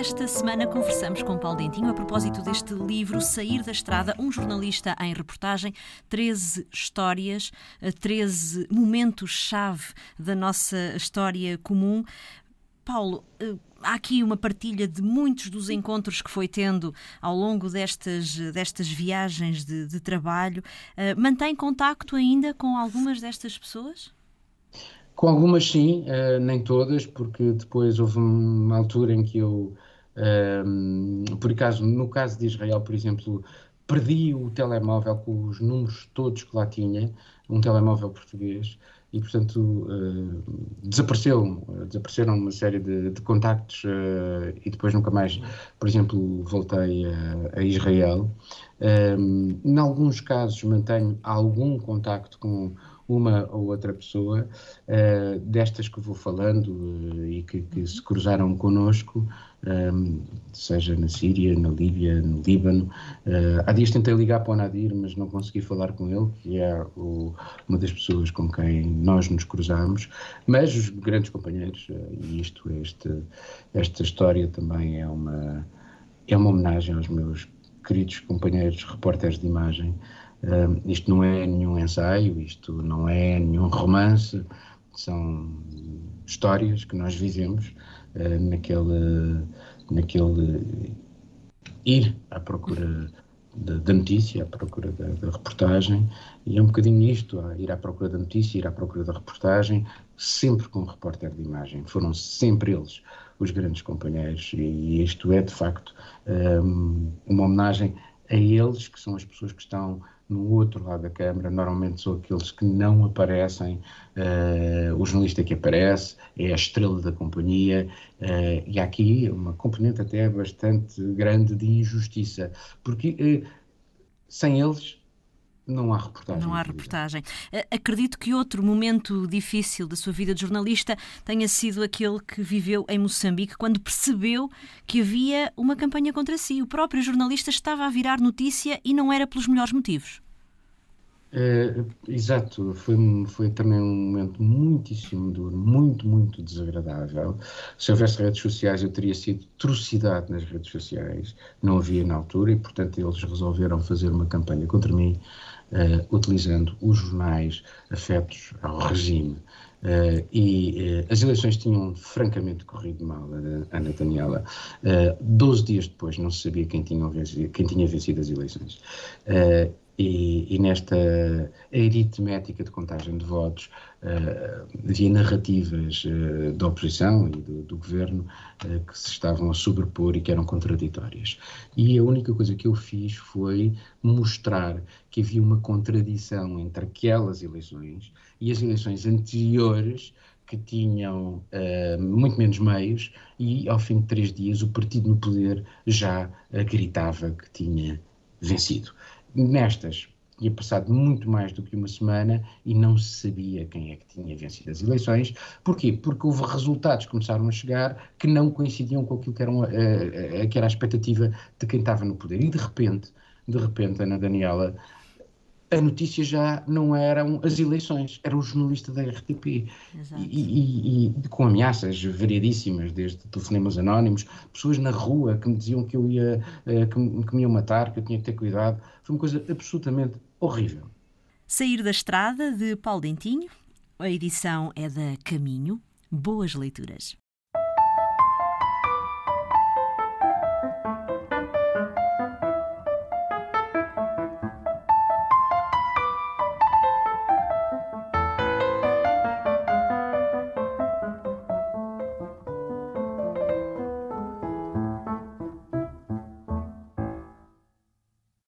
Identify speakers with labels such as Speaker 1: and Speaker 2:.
Speaker 1: desta semana conversamos com Paulo Dentinho a propósito deste livro Sair da Estrada, um jornalista em reportagem, 13 histórias, 13 momentos-chave da nossa história comum. Paulo, eh, há aqui uma partilha de muitos dos encontros que foi tendo ao longo destas, destas viagens de, de trabalho. Eh, mantém contacto ainda com algumas destas pessoas?
Speaker 2: Com algumas sim, uh, nem todas, porque depois houve uma altura em que eu, uh, por acaso, no caso de Israel, por exemplo, perdi o telemóvel com os números todos que lá tinha, um telemóvel português, e portanto uh, desapareceu, desapareceram uma série de, de contactos uh, e depois nunca mais, por exemplo, voltei a, a Israel. Um, em alguns casos mantenho algum contacto com uma ou outra pessoa uh, destas que vou falando uh, e que, que, se cruzaram connosco, um, ehm, seja na Síria, na Líbia, no Líbano. Uh, há dias tentei ligar para o Nadir, mas não consegui falar com ele, que é o, uma das pessoas com quem nós nos cruzamos. Mas os grandes companheiros, e isto, este, esta história também é uma, é uma homenagem aos meus queridos companheiros repórteres de imagem, Uh, isto não é nenhum ensaio, isto não é nenhum romance, são histórias que nós vivemos uh, naquele, naquele ir à procura da, notícia, à procura da, da, reportagem, e é um bocadinho isto, ir à procura da notícia, ir à procura da reportagem, sempre com o repórter de imagem. Foram sempre eles os grandes companheiros, e isto é, de facto, um, uma homenagem a eles, que são as pessoas que estão no outro lado da Câmara, normalmente são aqueles que não aparecem, uh, o jornalista que aparece é a estrela da companhia, uh, e há aqui uma componente até bastante grande de injustiça, porque uh, sem eles não há reportagem.
Speaker 1: Não há reportagem. Acredito que outro momento difícil da sua vida de jornalista tenha sido aquele que viveu em Moçambique, quando percebeu que havia uma campanha contra si. O próprio jornalista estava a virar notícia e não era pelos melhores motivos.
Speaker 2: É, exato, foi, foi também um momento muitíssimo duro, muito, muito desagradável. Se houvesse redes sociais, eu teria sido trucidado nas redes sociais, não havia na altura, e portanto eles resolveram fazer uma campanha contra mim, uh, utilizando os jornais afetos ao regime. Uh, e uh, as eleições tinham francamente corrido mal, Ana Daniela. Doze dias depois não se sabia quem tinha quem tinha vencido as eleições. E, e, nesta aritmética de contagem de votos uh, havia narrativas uh, da oposição e do, do governo uh, que se estavam a sobrepor e que eram contraditórias. E a única coisa que eu fiz foi mostrar que havia uma contradição entre aquelas eleições e as eleições anteriores que tinham uh, muito menos meios e ao fim de três dias o partido no poder já gritava que tinha vencido. Nestas, tinha passado muito mais do que uma semana e não se sabia quem é que tinha vencido as eleições. Porquê? Porque houve resultados que começaram a chegar que não coincidiam com aquilo que, eram, uh, uh, que era a expectativa de quem estava no poder. E de repente, de repente, Ana Daniela, a notícia já não eram as eleições, era o jornalista da RTP. E, e, e, com ameaças variadíssimas, desde telefonemas anónimos, pessoas na rua que me diziam que eu ia, eh, que, me, que me iam matar, que eu tinha que ter cuidado. Foi uma coisa absolutamente horrível.
Speaker 1: Sair da Estrada, de Paulo Dentinho. A edição é da Caminho. Boas leituras.